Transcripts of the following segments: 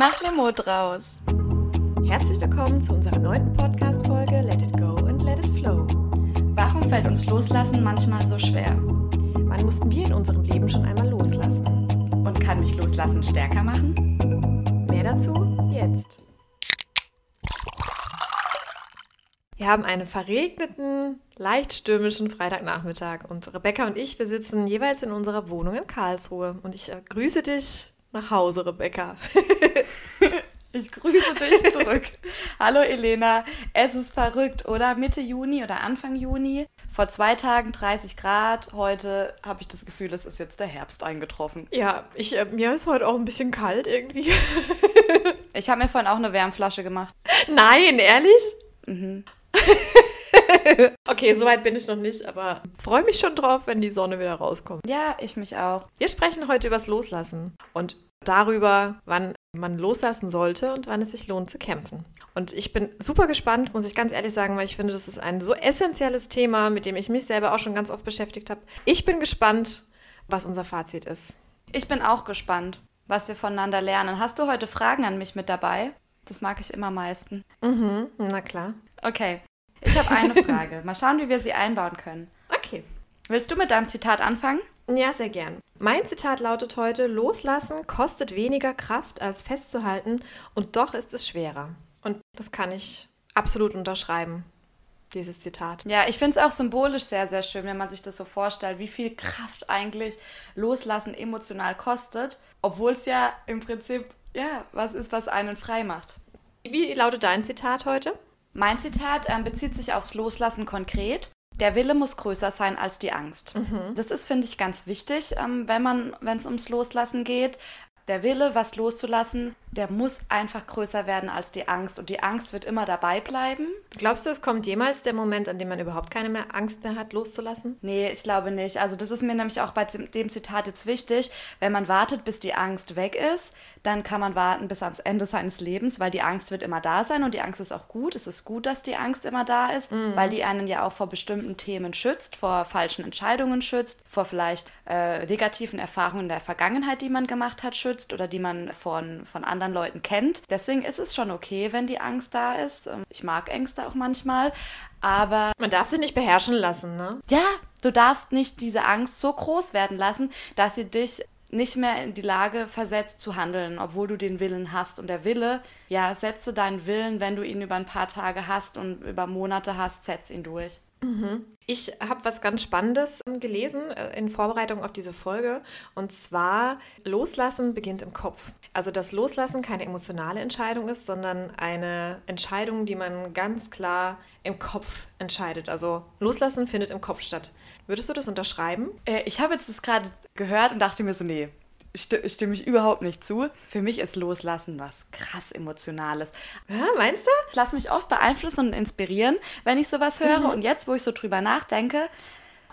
Mach Limo draus. Herzlich willkommen zu unserer neunten Podcast-Folge Let It Go and Let It Flow. Warum fällt uns Loslassen manchmal so schwer? Wann mussten wir in unserem Leben schon einmal loslassen? Und kann mich Loslassen stärker machen? Mehr dazu jetzt. Wir haben einen verregneten, leicht stürmischen Freitagnachmittag und Rebecca und ich, wir sitzen jeweils in unserer Wohnung in Karlsruhe und ich äh, grüße dich nach Hause, Rebecca. Ich grüße dich zurück. Hallo Elena, es ist verrückt, oder? Mitte Juni oder Anfang Juni. Vor zwei Tagen 30 Grad. Heute habe ich das Gefühl, es ist jetzt der Herbst eingetroffen. Ja, ich, äh, mir ist heute auch ein bisschen kalt irgendwie. Ich habe mir vorhin auch eine Wärmflasche gemacht. Nein, ehrlich? Mhm. okay, soweit bin ich noch nicht, aber freue mich schon drauf, wenn die Sonne wieder rauskommt. Ja, ich mich auch. Wir sprechen heute übers Loslassen und darüber, wann man loslassen sollte und wann es sich lohnt zu kämpfen. Und ich bin super gespannt, muss ich ganz ehrlich sagen, weil ich finde, das ist ein so essentielles Thema, mit dem ich mich selber auch schon ganz oft beschäftigt habe. Ich bin gespannt, was unser Fazit ist. Ich bin auch gespannt, was wir voneinander lernen. Hast du heute Fragen an mich mit dabei? Das mag ich immer am meisten. Mhm, na klar. Okay, ich habe eine Frage. Mal schauen, wie wir sie einbauen können. Okay. Willst du mit deinem Zitat anfangen? Ja, sehr gern. Mein Zitat lautet heute: Loslassen kostet weniger Kraft als festzuhalten und doch ist es schwerer. Und das kann ich absolut unterschreiben, dieses Zitat. Ja, ich finde es auch symbolisch sehr, sehr schön, wenn man sich das so vorstellt, wie viel Kraft eigentlich Loslassen emotional kostet, obwohl es ja im Prinzip, ja, was ist, was einen frei macht. Wie lautet dein Zitat heute? Mein Zitat ähm, bezieht sich aufs Loslassen konkret. Der Wille muss größer sein als die Angst. Mhm. Das ist, finde ich, ganz wichtig, ähm, wenn man, wenn es ums Loslassen geht. Der Wille, was loszulassen, der muss einfach größer werden als die Angst. Und die Angst wird immer dabei bleiben. Glaubst du, es kommt jemals der Moment, an dem man überhaupt keine mehr Angst mehr hat, loszulassen? Nee, ich glaube nicht. Also das ist mir nämlich auch bei dem Zitat jetzt wichtig. Wenn man wartet, bis die Angst weg ist, dann kann man warten bis ans Ende seines Lebens, weil die Angst wird immer da sein und die Angst ist auch gut. Es ist gut, dass die Angst immer da ist, Mhm. weil die einen ja auch vor bestimmten Themen schützt, vor falschen Entscheidungen schützt, vor vielleicht äh, negativen Erfahrungen in der Vergangenheit, die man gemacht hat, schützt oder die man von, von anderen Leuten kennt. Deswegen ist es schon okay, wenn die Angst da ist. Ähm, Ich mag Ängste auch manchmal, aber Man darf sich nicht beherrschen lassen, ne? ja, du darfst nicht diese Angst so groß werden lassen, dass sie dich nicht mehr in die Lage versetzt zu handeln, obwohl du den Willen hast. Und der Wille, ja, setze deinen Willen, wenn du ihn über ein paar Tage hast und über Monate hast, setz ihn durch. Ich habe was ganz Spannendes ähm, gelesen äh, in Vorbereitung auf diese Folge. Und zwar, Loslassen beginnt im Kopf. Also, dass Loslassen keine emotionale Entscheidung ist, sondern eine Entscheidung, die man ganz klar im Kopf entscheidet. Also, Loslassen findet im Kopf statt. Würdest du das unterschreiben? Äh, ich habe jetzt das gerade gehört und dachte mir so, nee, stimme ich überhaupt nicht zu. Für mich ist Loslassen was krass Emotionales. Ja, meinst du? Ich lasse mich oft beeinflussen und inspirieren, wenn ich sowas höre. Und jetzt, wo ich so drüber nachdenke,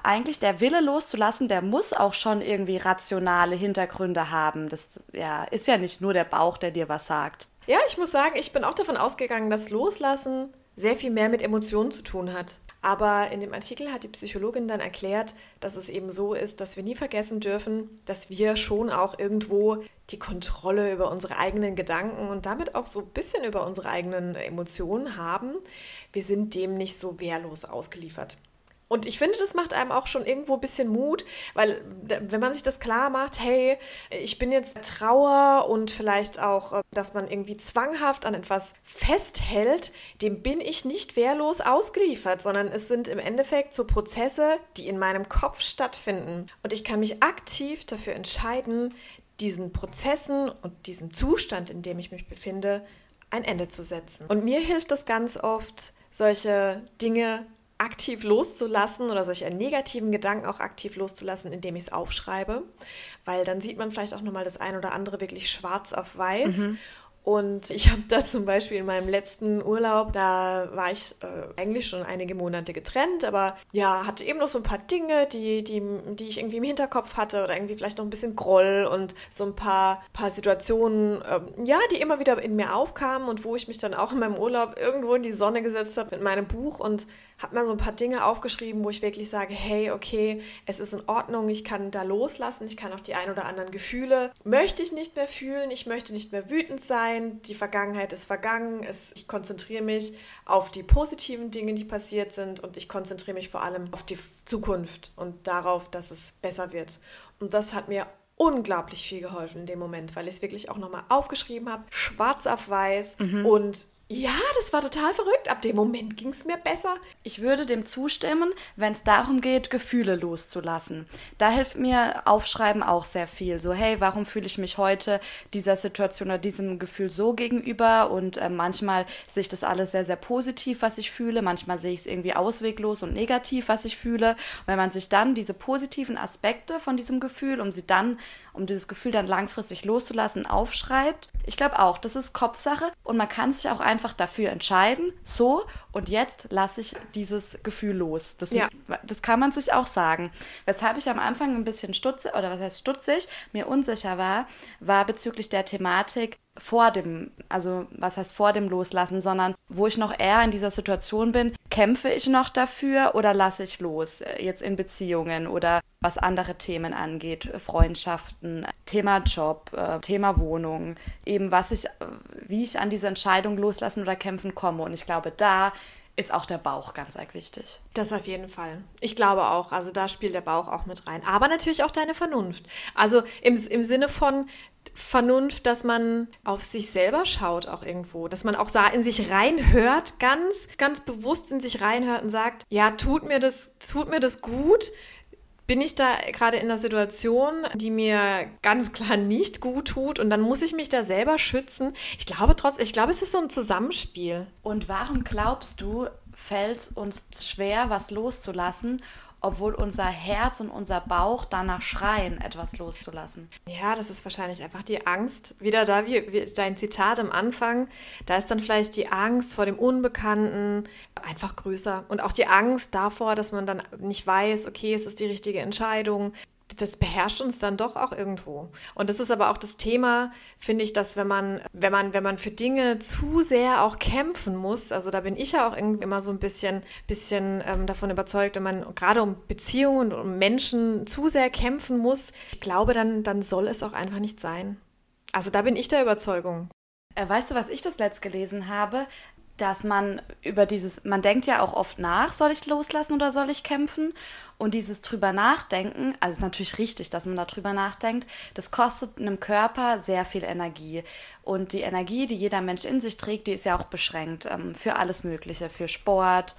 eigentlich der Wille loszulassen, der muss auch schon irgendwie rationale Hintergründe haben. Das ja, ist ja nicht nur der Bauch, der dir was sagt. Ja, ich muss sagen, ich bin auch davon ausgegangen, dass Loslassen sehr viel mehr mit Emotionen zu tun hat. Aber in dem Artikel hat die Psychologin dann erklärt, dass es eben so ist, dass wir nie vergessen dürfen, dass wir schon auch irgendwo die Kontrolle über unsere eigenen Gedanken und damit auch so ein bisschen über unsere eigenen Emotionen haben. Wir sind dem nicht so wehrlos ausgeliefert. Und ich finde, das macht einem auch schon irgendwo ein bisschen Mut, weil wenn man sich das klar macht, hey, ich bin jetzt Trauer und vielleicht auch, äh, dass man irgendwie zwanghaft an etwas festhält, dem bin ich nicht wehrlos ausgeliefert, sondern es sind im Endeffekt so Prozesse, die in meinem Kopf stattfinden. Und ich kann mich aktiv dafür entscheiden, diesen Prozessen und diesem Zustand, in dem ich mich befinde, ein Ende zu setzen. Und mir hilft es ganz oft, solche Dinge aktiv loszulassen oder solche negativen Gedanken auch aktiv loszulassen, indem ich es aufschreibe, weil dann sieht man vielleicht auch nochmal das ein oder andere wirklich schwarz auf weiß. Und ich habe da zum Beispiel in meinem letzten Urlaub, da war ich äh, eigentlich schon einige Monate getrennt, aber ja, hatte eben noch so ein paar Dinge, die, die, die ich irgendwie im Hinterkopf hatte oder irgendwie vielleicht noch ein bisschen Groll und so ein paar, paar Situationen, ähm, ja, die immer wieder in mir aufkamen und wo ich mich dann auch in meinem Urlaub irgendwo in die Sonne gesetzt habe mit meinem Buch und habe mir so ein paar Dinge aufgeschrieben, wo ich wirklich sage, hey, okay, es ist in Ordnung, ich kann da loslassen, ich kann auch die ein oder anderen Gefühle, möchte ich nicht mehr fühlen, ich möchte nicht mehr wütend sein, sein, die Vergangenheit ist vergangen, es, ich konzentriere mich auf die positiven Dinge, die passiert sind und ich konzentriere mich vor allem auf die Zukunft und darauf, dass es besser wird. Und das hat mir unglaublich viel geholfen in dem Moment, weil ich es wirklich auch nochmal aufgeschrieben habe, schwarz auf weiß mhm. und ja, das war total verrückt. Ab dem Moment ging es mir besser. Ich würde dem zustimmen, wenn es darum geht, Gefühle loszulassen. Da hilft mir Aufschreiben auch sehr viel. So, hey, warum fühle ich mich heute dieser Situation oder diesem Gefühl so gegenüber? Und äh, manchmal sehe ich das alles sehr, sehr positiv, was ich fühle. Manchmal sehe ich es irgendwie ausweglos und negativ, was ich fühle. Und wenn man sich dann diese positiven Aspekte von diesem Gefühl, um sie dann um dieses Gefühl dann langfristig loszulassen, aufschreibt. Ich glaube auch, das ist Kopfsache und man kann sich auch einfach dafür entscheiden, so und jetzt lasse ich dieses Gefühl los. Das, ja. das kann man sich auch sagen. Weshalb ich am Anfang ein bisschen stutzig, oder was heißt stutzig, mir unsicher war, war bezüglich der Thematik, vor dem, also was heißt vor dem Loslassen, sondern wo ich noch eher in dieser Situation bin, kämpfe ich noch dafür oder lasse ich los, äh, jetzt in Beziehungen oder was andere Themen angeht, Freundschaften, Thema Job, äh, Thema Wohnung, eben was ich, äh, wie ich an diese Entscheidung loslassen oder kämpfen komme. Und ich glaube, da ist auch der Bauch ganz arg wichtig. Das auf jeden Fall. Ich glaube auch. Also da spielt der Bauch auch mit rein. Aber natürlich auch deine Vernunft. Also im, im Sinne von Vernunft, dass man auf sich selber schaut auch irgendwo. Dass man auch in sich reinhört, ganz, ganz bewusst in sich reinhört und sagt, ja, tut mir das, tut mir das gut? bin ich da gerade in einer Situation, die mir ganz klar nicht gut tut und dann muss ich mich da selber schützen. Ich glaube trotzdem, ich glaube, es ist so ein Zusammenspiel. Und warum glaubst du, fällt es uns schwer, was loszulassen? Obwohl unser Herz und unser Bauch danach schreien, etwas loszulassen. Ja, das ist wahrscheinlich einfach die Angst. Wieder da, wie, wie dein Zitat am Anfang, da ist dann vielleicht die Angst vor dem Unbekannten einfach größer. Und auch die Angst davor, dass man dann nicht weiß, okay, es ist die richtige Entscheidung das beherrscht uns dann doch auch irgendwo. Und das ist aber auch das Thema, finde ich, dass wenn man, wenn man, wenn man für Dinge zu sehr auch kämpfen muss, also da bin ich ja auch irgendwie immer so ein bisschen, bisschen ähm, davon überzeugt, wenn man gerade um Beziehungen und um Menschen zu sehr kämpfen muss, ich glaube, dann, dann soll es auch einfach nicht sein. Also da bin ich der Überzeugung. Äh, weißt du, was ich das letzt gelesen habe? Dass man über dieses, man denkt ja auch oft nach, soll ich loslassen oder soll ich kämpfen? Und dieses drüber nachdenken, also ist natürlich richtig, dass man da drüber nachdenkt, das kostet einem Körper sehr viel Energie. Und die Energie, die jeder Mensch in sich trägt, die ist ja auch beschränkt ähm, für alles Mögliche, für Sport,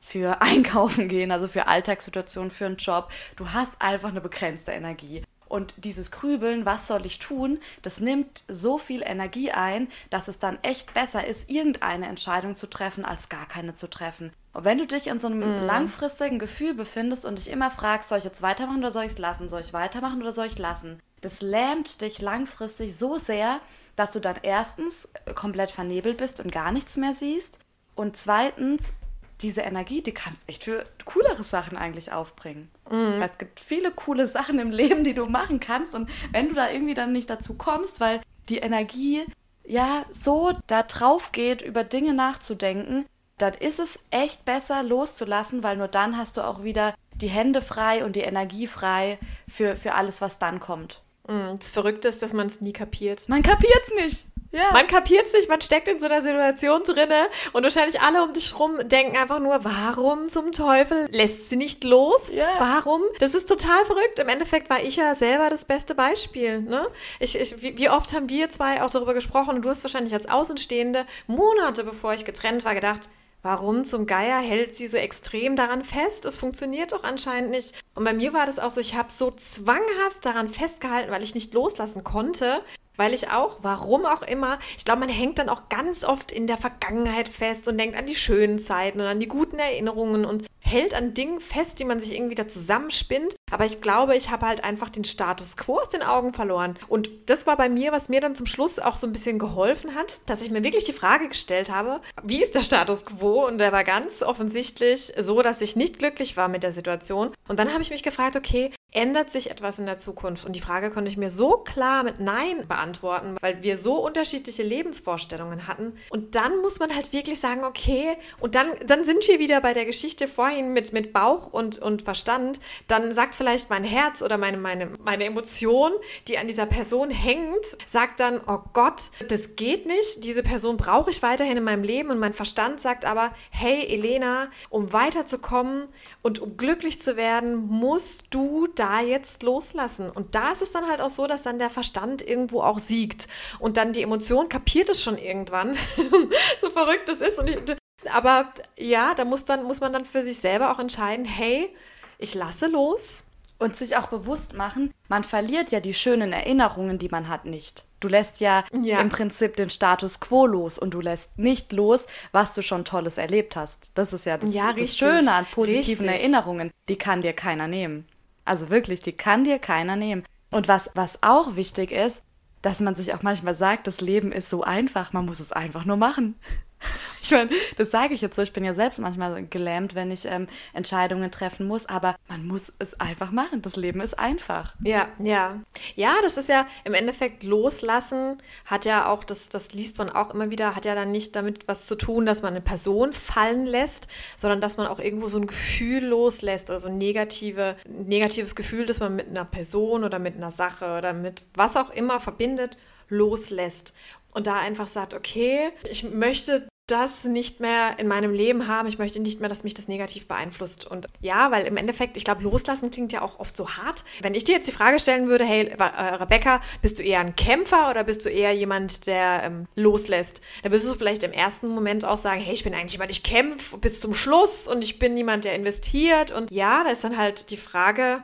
für Einkaufen gehen, also für Alltagssituationen, für einen Job. Du hast einfach eine begrenzte Energie. Und dieses Grübeln, was soll ich tun, das nimmt so viel Energie ein, dass es dann echt besser ist, irgendeine Entscheidung zu treffen, als gar keine zu treffen. Und wenn du dich in so einem mm. langfristigen Gefühl befindest und dich immer fragst, soll ich jetzt weitermachen oder soll ich es lassen? Soll ich weitermachen oder soll ich lassen? Das lähmt dich langfristig so sehr, dass du dann erstens komplett vernebelt bist und gar nichts mehr siehst. Und zweitens diese Energie, die kannst echt für coolere Sachen eigentlich aufbringen. Mhm. Es gibt viele coole Sachen im Leben, die du machen kannst. Und wenn du da irgendwie dann nicht dazu kommst, weil die Energie ja so da drauf geht, über Dinge nachzudenken, dann ist es echt besser loszulassen, weil nur dann hast du auch wieder die Hände frei und die Energie frei für, für alles, was dann kommt. Mhm. Das Verrückte ist, dass man es nie kapiert. Man kapiert es nicht. Ja. Man kapiert es nicht, man steckt in so einer Situation drinne und wahrscheinlich alle um dich rum denken einfach nur, warum zum Teufel lässt sie nicht los? Ja. Warum? Das ist total verrückt. Im Endeffekt war ich ja selber das beste Beispiel. Ne? Ich, ich, wie, wie oft haben wir zwei auch darüber gesprochen und du hast wahrscheinlich als Außenstehende Monate bevor ich getrennt war gedacht, Warum zum Geier hält sie so extrem daran fest? Es funktioniert doch anscheinend nicht. Und bei mir war das auch so, ich habe so zwanghaft daran festgehalten, weil ich nicht loslassen konnte, weil ich auch, warum auch immer, ich glaube, man hängt dann auch ganz oft in der Vergangenheit fest und denkt an die schönen Zeiten und an die guten Erinnerungen und hält an Dingen fest, die man sich irgendwie da zusammenspinnt. Aber ich glaube, ich habe halt einfach den Status quo aus den Augen verloren. Und das war bei mir, was mir dann zum Schluss auch so ein bisschen geholfen hat, dass ich mir wirklich die Frage gestellt habe, wie ist der Status quo? Und der war ganz offensichtlich so, dass ich nicht glücklich war mit der Situation. Und dann habe ich mich gefragt, okay, Ändert sich etwas in der Zukunft? Und die Frage konnte ich mir so klar mit Nein beantworten, weil wir so unterschiedliche Lebensvorstellungen hatten. Und dann muss man halt wirklich sagen, okay, und dann, dann sind wir wieder bei der Geschichte vorhin mit, mit Bauch und, und Verstand. Dann sagt vielleicht mein Herz oder meine, meine, meine Emotion, die an dieser Person hängt, sagt dann, oh Gott, das geht nicht, diese Person brauche ich weiterhin in meinem Leben und mein Verstand sagt aber, hey Elena, um weiterzukommen und um glücklich zu werden, musst du da jetzt loslassen. Und da ist es dann halt auch so, dass dann der Verstand irgendwo auch siegt und dann die Emotion kapiert es schon irgendwann, so verrückt es ist. Ich, aber ja, da muss, dann, muss man dann für sich selber auch entscheiden, hey, ich lasse los. Und sich auch bewusst machen, man verliert ja die schönen Erinnerungen, die man hat, nicht. Du lässt ja, ja, im Prinzip den Status quo los und du lässt nicht los, was du schon Tolles erlebt hast. Das ist ja das, ja, das Schöne an positiven richtig. Erinnerungen. Die kann dir keiner nehmen. Also wirklich, die kann dir keiner nehmen. Und was, was auch wichtig ist, dass man sich auch manchmal sagt, das Leben ist so einfach, man muss es einfach nur machen. Ich meine, das sage ich jetzt so. Ich bin ja selbst manchmal gelähmt, wenn ich ähm, Entscheidungen treffen muss, aber man muss es einfach machen. Das Leben ist einfach. Ja, ja. Ja, das ist ja im Endeffekt loslassen, hat ja auch, das, das liest man auch immer wieder, hat ja dann nicht damit was zu tun, dass man eine Person fallen lässt, sondern dass man auch irgendwo so ein Gefühl loslässt oder so ein negative, negatives Gefühl, das man mit einer Person oder mit einer Sache oder mit was auch immer verbindet, loslässt und da einfach sagt, okay, ich möchte das nicht mehr in meinem Leben haben. Ich möchte nicht mehr, dass mich das negativ beeinflusst. Und ja, weil im Endeffekt, ich glaube, loslassen klingt ja auch oft so hart. Wenn ich dir jetzt die Frage stellen würde, hey, äh, Rebecca, bist du eher ein Kämpfer oder bist du eher jemand, der ähm, loslässt? Dann würdest du vielleicht im ersten Moment auch sagen, hey, ich bin eigentlich jemand, ich kämpfe bis zum Schluss und ich bin jemand, der investiert. Und ja, da ist dann halt die Frage,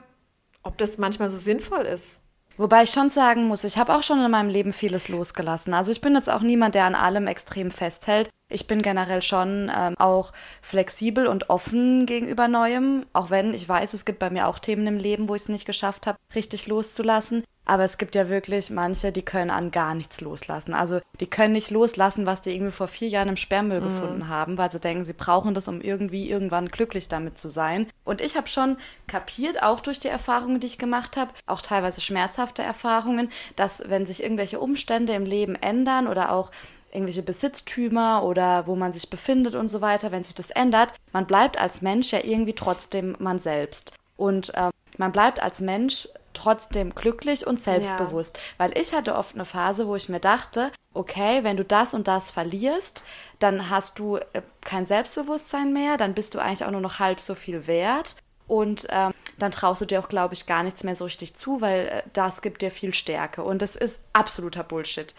ob das manchmal so sinnvoll ist. Wobei ich schon sagen muss, ich habe auch schon in meinem Leben vieles losgelassen. Also ich bin jetzt auch niemand, der an allem extrem festhält. Ich bin generell schon ähm, auch flexibel und offen gegenüber Neuem, auch wenn ich weiß, es gibt bei mir auch Themen im Leben, wo ich es nicht geschafft habe, richtig loszulassen. Aber es gibt ja wirklich manche, die können an gar nichts loslassen. Also die können nicht loslassen, was die irgendwie vor vier Jahren im Sperrmüll mhm. gefunden haben, weil sie denken, sie brauchen das, um irgendwie irgendwann glücklich damit zu sein. Und ich habe schon kapiert, auch durch die Erfahrungen, die ich gemacht habe, auch teilweise schmerzhafte Erfahrungen, dass wenn sich irgendwelche Umstände im Leben ändern oder auch irgendwelche Besitztümer oder wo man sich befindet und so weiter, wenn sich das ändert, man bleibt als Mensch ja irgendwie trotzdem man selbst. Und äh, man bleibt als Mensch trotzdem glücklich und selbstbewusst. Ja. Weil ich hatte oft eine Phase, wo ich mir dachte, okay, wenn du das und das verlierst, dann hast du äh, kein Selbstbewusstsein mehr, dann bist du eigentlich auch nur noch halb so viel wert. Und ähm, dann traust du dir auch, glaube ich, gar nichts mehr so richtig zu, weil äh, das gibt dir viel Stärke. Und das ist absoluter Bullshit.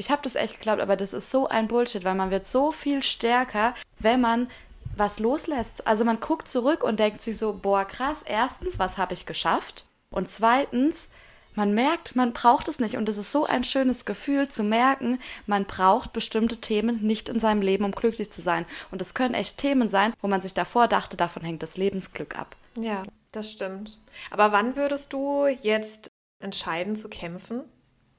Ich habe das echt geglaubt, aber das ist so ein Bullshit, weil man wird so viel stärker, wenn man was loslässt. Also man guckt zurück und denkt sich so, boah, krass, erstens, was habe ich geschafft? Und zweitens, man merkt, man braucht es nicht. Und es ist so ein schönes Gefühl zu merken, man braucht bestimmte Themen nicht in seinem Leben, um glücklich zu sein. Und es können echt Themen sein, wo man sich davor dachte, davon hängt das Lebensglück ab. Ja, das stimmt. Aber wann würdest du jetzt entscheiden zu kämpfen?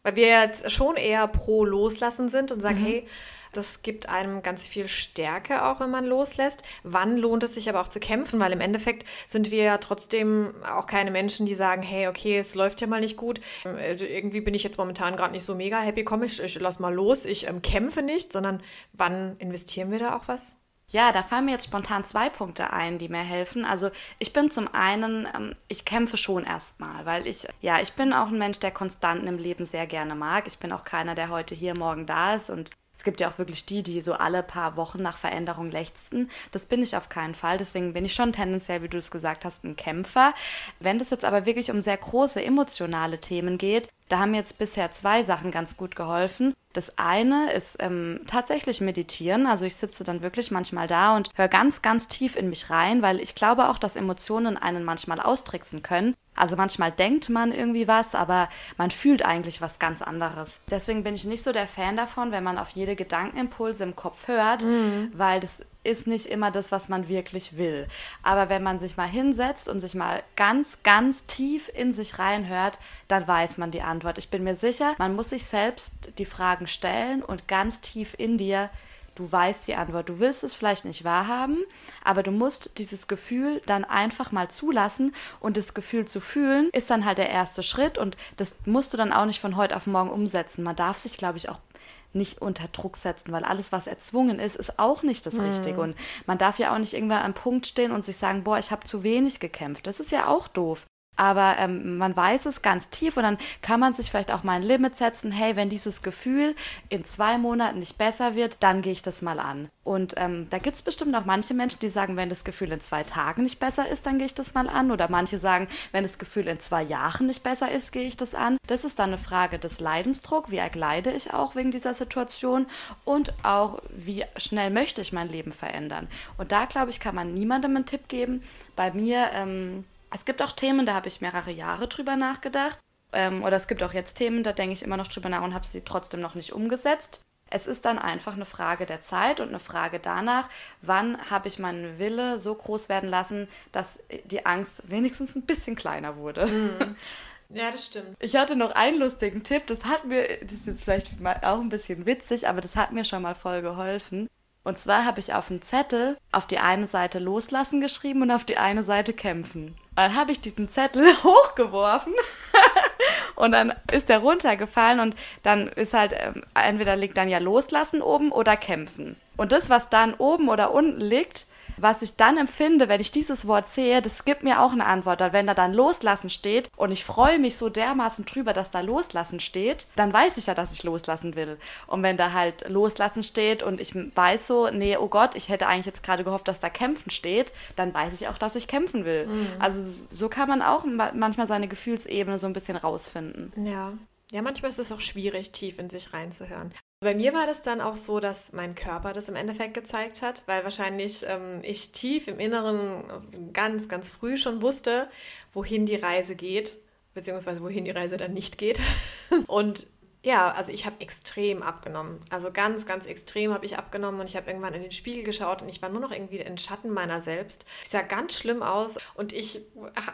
Weil wir jetzt schon eher pro Loslassen sind und sagen, mhm. hey, das gibt einem ganz viel Stärke auch, wenn man loslässt. Wann lohnt es sich aber auch zu kämpfen? Weil im Endeffekt sind wir ja trotzdem auch keine Menschen, die sagen, hey, okay, es läuft ja mal nicht gut. Äh, irgendwie bin ich jetzt momentan gerade nicht so mega happy. Komm, ich, ich lass mal los. Ich ähm, kämpfe nicht, sondern wann investieren wir da auch was? Ja, da fallen mir jetzt spontan zwei Punkte ein, die mir helfen. Also ich bin zum einen, ähm, ich kämpfe schon erstmal, weil ich, ja, ich bin auch ein Mensch, der Konstanten im Leben sehr gerne mag. Ich bin auch keiner, der heute hier, morgen da ist und es gibt ja auch wirklich die, die so alle paar Wochen nach Veränderung lechzen. Das bin ich auf keinen Fall. Deswegen bin ich schon tendenziell, wie du es gesagt hast, ein Kämpfer. Wenn es jetzt aber wirklich um sehr große emotionale Themen geht, da haben jetzt bisher zwei Sachen ganz gut geholfen. Das eine ist ähm, tatsächlich meditieren. Also ich sitze dann wirklich manchmal da und höre ganz, ganz tief in mich rein, weil ich glaube auch, dass Emotionen einen manchmal austricksen können. Also manchmal denkt man irgendwie was, aber man fühlt eigentlich was ganz anderes. Deswegen bin ich nicht so der Fan davon, wenn man auf jede Gedankenimpulse im Kopf hört, mhm. weil das ist nicht immer das, was man wirklich will. Aber wenn man sich mal hinsetzt und sich mal ganz, ganz tief in sich reinhört, dann weiß man die Antwort. Ich bin mir sicher, man muss sich selbst die Fragen stellen und ganz tief in dir Du weißt die Antwort. Du willst es vielleicht nicht wahrhaben, aber du musst dieses Gefühl dann einfach mal zulassen und das Gefühl zu fühlen ist dann halt der erste Schritt und das musst du dann auch nicht von heute auf morgen umsetzen. Man darf sich, glaube ich, auch nicht unter Druck setzen, weil alles, was erzwungen ist, ist auch nicht das Richtige. Mhm. Und man darf ja auch nicht irgendwann am Punkt stehen und sich sagen, boah, ich habe zu wenig gekämpft. Das ist ja auch doof. Aber ähm, man weiß es ganz tief und dann kann man sich vielleicht auch mal ein Limit setzen, hey, wenn dieses Gefühl in zwei Monaten nicht besser wird, dann gehe ich das mal an. Und ähm, da gibt es bestimmt auch manche Menschen, die sagen, wenn das Gefühl in zwei Tagen nicht besser ist, dann gehe ich das mal an. Oder manche sagen, wenn das Gefühl in zwei Jahren nicht besser ist, gehe ich das an. Das ist dann eine Frage des Leidensdruck, wie ergleide ich auch wegen dieser Situation und auch, wie schnell möchte ich mein Leben verändern. Und da, glaube ich, kann man niemandem einen Tipp geben. Bei mir, ähm, es gibt auch Themen, da habe ich mehrere Jahre drüber nachgedacht. Ähm, oder es gibt auch jetzt Themen, da denke ich immer noch drüber nach und habe sie trotzdem noch nicht umgesetzt. Es ist dann einfach eine Frage der Zeit und eine Frage danach, wann habe ich meinen Wille so groß werden lassen, dass die Angst wenigstens ein bisschen kleiner wurde. Mhm. Ja, das stimmt. Ich hatte noch einen lustigen Tipp, das hat mir, das ist jetzt vielleicht auch ein bisschen witzig, aber das hat mir schon mal voll geholfen. Und zwar habe ich auf einen Zettel auf die eine Seite loslassen geschrieben und auf die eine Seite kämpfen. Dann habe ich diesen Zettel hochgeworfen und dann ist der runtergefallen und dann ist halt, ähm, entweder liegt dann ja loslassen oben oder kämpfen. Und das, was dann oben oder unten liegt, was ich dann empfinde, wenn ich dieses Wort sehe, das gibt mir auch eine Antwort. Weil wenn da dann loslassen steht und ich freue mich so dermaßen drüber, dass da loslassen steht, dann weiß ich ja, dass ich loslassen will. Und wenn da halt loslassen steht und ich weiß so, nee, oh Gott, ich hätte eigentlich jetzt gerade gehofft, dass da kämpfen steht, dann weiß ich auch, dass ich kämpfen will. Mhm. Also so kann man auch manchmal seine Gefühlsebene so ein bisschen rausfinden. Ja. Ja, manchmal ist es auch schwierig, tief in sich reinzuhören. Bei mir war das dann auch so, dass mein Körper das im Endeffekt gezeigt hat, weil wahrscheinlich ähm, ich tief im Inneren ganz, ganz früh schon wusste, wohin die Reise geht, beziehungsweise wohin die Reise dann nicht geht. Und ja, also ich habe extrem abgenommen. Also ganz, ganz extrem habe ich abgenommen und ich habe irgendwann in den Spiegel geschaut und ich war nur noch irgendwie in Schatten meiner selbst. Ich sah ganz schlimm aus und ich,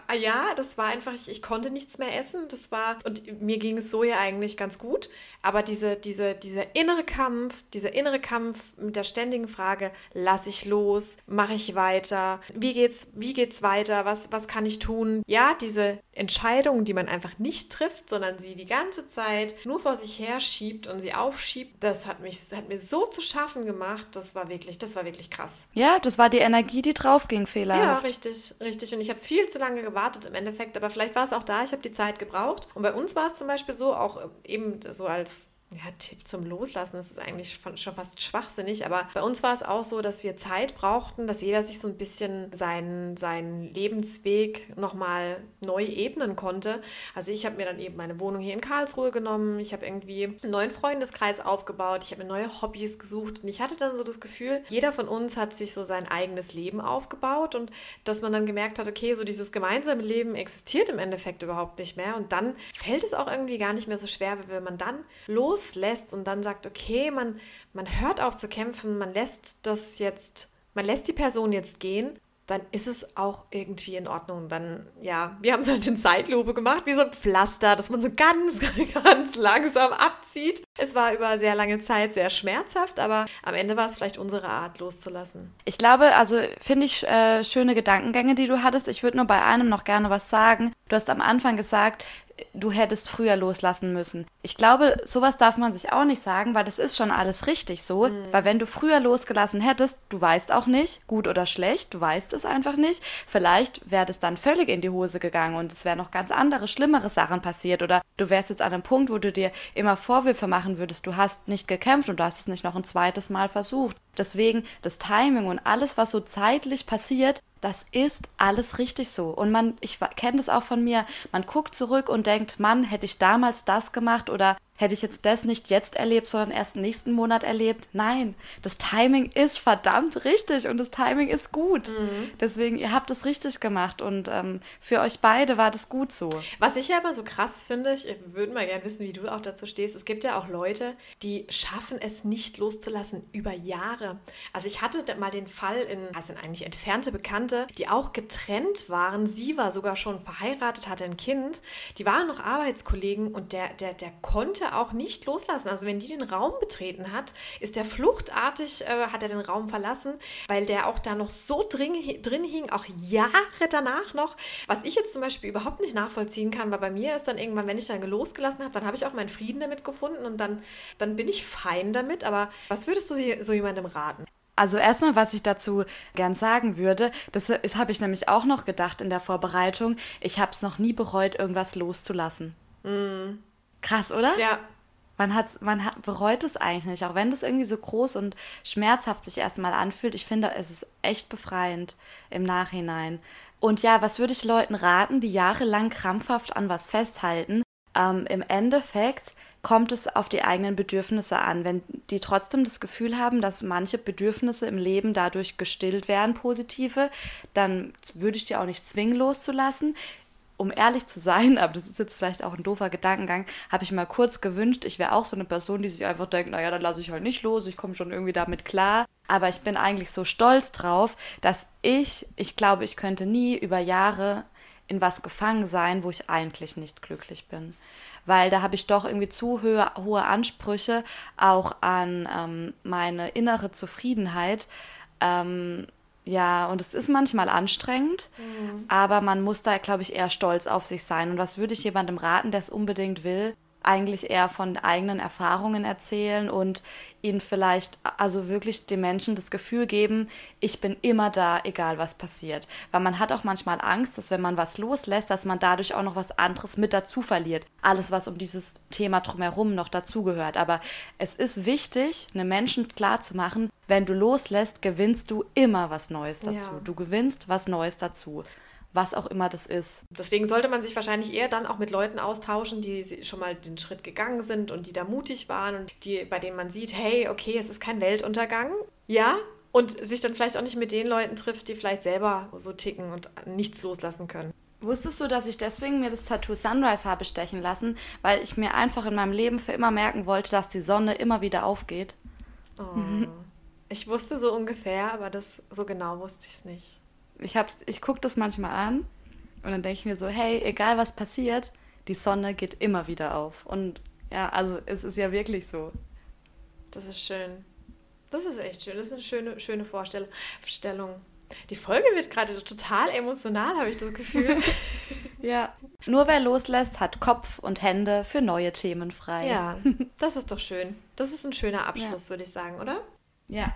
ah, ja, das war einfach, ich, ich konnte nichts mehr essen. Das war, und mir ging es so ja eigentlich ganz gut. Aber diese, diese, dieser innere Kampf, dieser innere Kampf mit der ständigen Frage, lasse ich los, mache ich weiter, wie geht's, wie geht's weiter, was, was kann ich tun? Ja, diese Entscheidungen, die man einfach nicht trifft, sondern sie die ganze Zeit nur vor sich her schiebt und sie aufschiebt, das hat mich hat mir so zu schaffen gemacht. Das war wirklich, das war wirklich krass. Ja, das war die Energie, die drauf ging, fehlerhaft. Ja, richtig, richtig. Und ich habe viel zu lange gewartet im Endeffekt, aber vielleicht war es auch da. Ich habe die Zeit gebraucht. Und bei uns war es zum Beispiel so, auch eben so als ja, Tipp zum Loslassen, das ist eigentlich schon fast schwachsinnig, aber bei uns war es auch so, dass wir Zeit brauchten, dass jeder sich so ein bisschen seinen, seinen Lebensweg nochmal neu ebnen konnte. Also ich habe mir dann eben meine Wohnung hier in Karlsruhe genommen, ich habe irgendwie einen neuen Freundeskreis aufgebaut, ich habe mir neue Hobbys gesucht und ich hatte dann so das Gefühl, jeder von uns hat sich so sein eigenes Leben aufgebaut und dass man dann gemerkt hat, okay, so dieses gemeinsame Leben existiert im Endeffekt überhaupt nicht mehr und dann fällt es auch irgendwie gar nicht mehr so schwer, wenn man dann los loslässt und dann sagt, okay, man, man hört auf zu kämpfen, man lässt das jetzt, man lässt die Person jetzt gehen dann ist es auch irgendwie in Ordnung. Dann, ja, wir haben es halt in Zeitlupe gemacht, wie so ein Pflaster, das man so ganz, ganz langsam abzieht. Es war über sehr lange Zeit sehr schmerzhaft, aber am Ende war es vielleicht unsere Art, loszulassen. Ich glaube, also finde ich äh, schöne Gedankengänge, die du hattest. Ich würde nur bei einem noch gerne was sagen. Du hast am Anfang gesagt, du hättest früher loslassen müssen. Ich glaube, sowas darf man sich auch nicht sagen, weil das ist schon alles richtig so. Mhm. Weil wenn du früher losgelassen hättest, du weißt auch nicht, gut oder schlecht, du weißt es einfach nicht. Vielleicht wäre das dann völlig in die Hose gegangen und es wären noch ganz andere, schlimmere Sachen passiert. Oder du wärst jetzt an einem Punkt, wo du dir immer Vorwürfe machen würdest, du hast nicht gekämpft und du hast es nicht noch ein zweites Mal versucht. Deswegen das Timing und alles, was so zeitlich passiert, das ist alles richtig so. Und man, ich kenne das auch von mir, man guckt zurück und denkt, Mann, hätte ich damals das gemacht oder hätte ich jetzt das nicht jetzt erlebt, sondern erst nächsten Monat erlebt. Nein, das Timing ist verdammt richtig und das Timing ist gut. Mhm. Deswegen, ihr habt es richtig gemacht und ähm, für euch beide war das gut so. Was ich ja aber so krass finde, ich würde mal gerne wissen, wie du auch dazu stehst. Es gibt ja auch Leute, die schaffen es nicht loszulassen über Jahre. Also ich hatte mal den Fall in, das sind eigentlich entfernte Bekannte, die auch getrennt waren. Sie war sogar schon verheiratet, hatte ein Kind. Die waren noch Arbeitskollegen und der, der, der konnte auch nicht loslassen. Also wenn die den Raum betreten hat, ist der fluchtartig, äh, hat er den Raum verlassen, weil der auch da noch so drin, drin hing, auch Jahre danach noch. Was ich jetzt zum Beispiel überhaupt nicht nachvollziehen kann, weil bei mir ist dann irgendwann, wenn ich dann losgelassen habe, dann habe ich auch meinen Frieden damit gefunden und dann, dann bin ich fein damit. Aber was würdest du so jemandem raten? Also erstmal, was ich dazu gern sagen würde, das, das habe ich nämlich auch noch gedacht in der Vorbereitung. Ich habe es noch nie bereut, irgendwas loszulassen. Mm. Krass, oder? Ja. Man, hat, man hat, bereut es eigentlich nicht, auch wenn das irgendwie so groß und schmerzhaft sich erstmal anfühlt. Ich finde, es ist echt befreiend im Nachhinein. Und ja, was würde ich Leuten raten, die jahrelang krampfhaft an was festhalten? Ähm, Im Endeffekt kommt es auf die eigenen Bedürfnisse an. Wenn die trotzdem das Gefühl haben, dass manche Bedürfnisse im Leben dadurch gestillt werden, positive, dann würde ich die auch nicht zwingen loszulassen. Um ehrlich zu sein, aber das ist jetzt vielleicht auch ein doofer Gedankengang, habe ich mal kurz gewünscht, ich wäre auch so eine Person, die sich einfach denkt, naja, dann lasse ich halt nicht los, ich komme schon irgendwie damit klar. Aber ich bin eigentlich so stolz drauf, dass ich, ich glaube, ich könnte nie über Jahre in was gefangen sein, wo ich eigentlich nicht glücklich bin weil da habe ich doch irgendwie zu hohe, hohe Ansprüche auch an ähm, meine innere Zufriedenheit. Ähm, ja, und es ist manchmal anstrengend, mhm. aber man muss da, glaube ich, eher stolz auf sich sein. Und was würde ich jemandem raten, der es unbedingt will? Eigentlich eher von eigenen Erfahrungen erzählen und ihnen vielleicht, also wirklich den Menschen das Gefühl geben, ich bin immer da, egal was passiert. Weil man hat auch manchmal Angst, dass wenn man was loslässt, dass man dadurch auch noch was anderes mit dazu verliert. Alles, was um dieses Thema drumherum noch dazugehört. Aber es ist wichtig, einem Menschen klarzumachen, wenn du loslässt, gewinnst du immer was Neues dazu. Ja. Du gewinnst was Neues dazu was auch immer das ist. Deswegen sollte man sich wahrscheinlich eher dann auch mit Leuten austauschen, die schon mal den Schritt gegangen sind und die da mutig waren und die, bei denen man sieht, hey, okay, es ist kein Weltuntergang. Ja, und sich dann vielleicht auch nicht mit den Leuten trifft, die vielleicht selber so ticken und nichts loslassen können. Wusstest du, dass ich deswegen mir das Tattoo Sunrise habe stechen lassen, weil ich mir einfach in meinem Leben für immer merken wollte, dass die Sonne immer wieder aufgeht? Oh. Ich wusste so ungefähr, aber das so genau wusste ich es nicht ich, ich gucke das manchmal an und dann denke ich mir so, hey, egal was passiert, die Sonne geht immer wieder auf. Und ja, also es ist ja wirklich so. Das ist schön. Das ist echt schön. Das ist eine schöne, schöne Vorstellung. Die Folge wird gerade total emotional, habe ich das Gefühl. ja. Nur wer loslässt, hat Kopf und Hände für neue Themen frei. Ja, das ist doch schön. Das ist ein schöner Abschluss, ja. würde ich sagen, oder? Ja,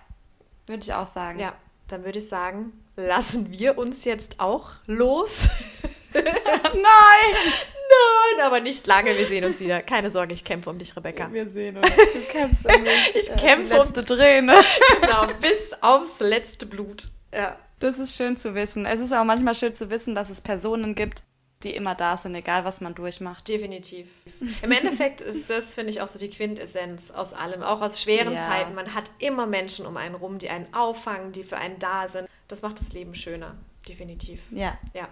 würde ich auch sagen. Ja, dann würde ich sagen, lassen wir uns jetzt auch los. Nein! Nein, aber nicht lange. Wir sehen uns wieder. Keine Sorge, ich kämpfe um dich, Rebecca. Wir sehen uns. Du kämpfst um mich. Ich kämpfe um letzte Träne. genau, bis aufs letzte Blut. Ja. Das ist schön zu wissen. Es ist auch manchmal schön zu wissen, dass es Personen gibt, die immer da sind, egal was man durchmacht. Definitiv. Im Endeffekt ist das, finde ich, auch so die Quintessenz aus allem, auch aus schweren ja. Zeiten. Man hat immer Menschen um einen rum, die einen auffangen, die für einen da sind. Das macht das Leben schöner, definitiv. Ja. Ja.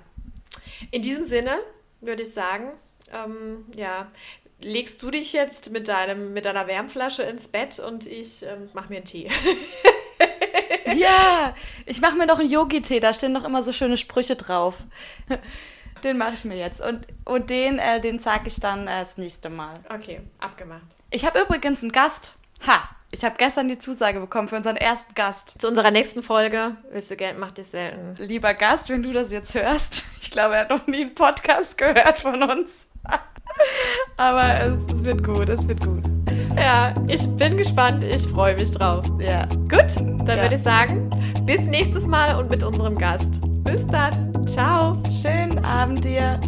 In diesem Sinne würde ich sagen, ähm, ja, legst du dich jetzt mit, deinem, mit deiner Wärmflasche ins Bett und ich ähm, mache mir einen Tee. ja, ich mache mir noch einen Yogi-Tee, da stehen doch immer so schöne Sprüche drauf. Den mache ich mir jetzt. Und, und den, äh, den zeige ich dann äh, das nächste Mal. Okay, abgemacht. Ich habe übrigens einen Gast. Ha! Ich habe gestern die Zusage bekommen für unseren ersten Gast. Zu unserer nächsten Folge. Willst du Geld, macht dich selten. Lieber Gast, wenn du das jetzt hörst. Ich glaube, er hat noch nie einen Podcast gehört von uns. Aber es, es wird gut, es wird gut. Ja, ich bin gespannt. Ich freue mich drauf. Ja. Gut, dann ja. würde ich sagen, bis nächstes Mal und mit unserem Gast. Bis dann. Ciao. Schönen Abend dir.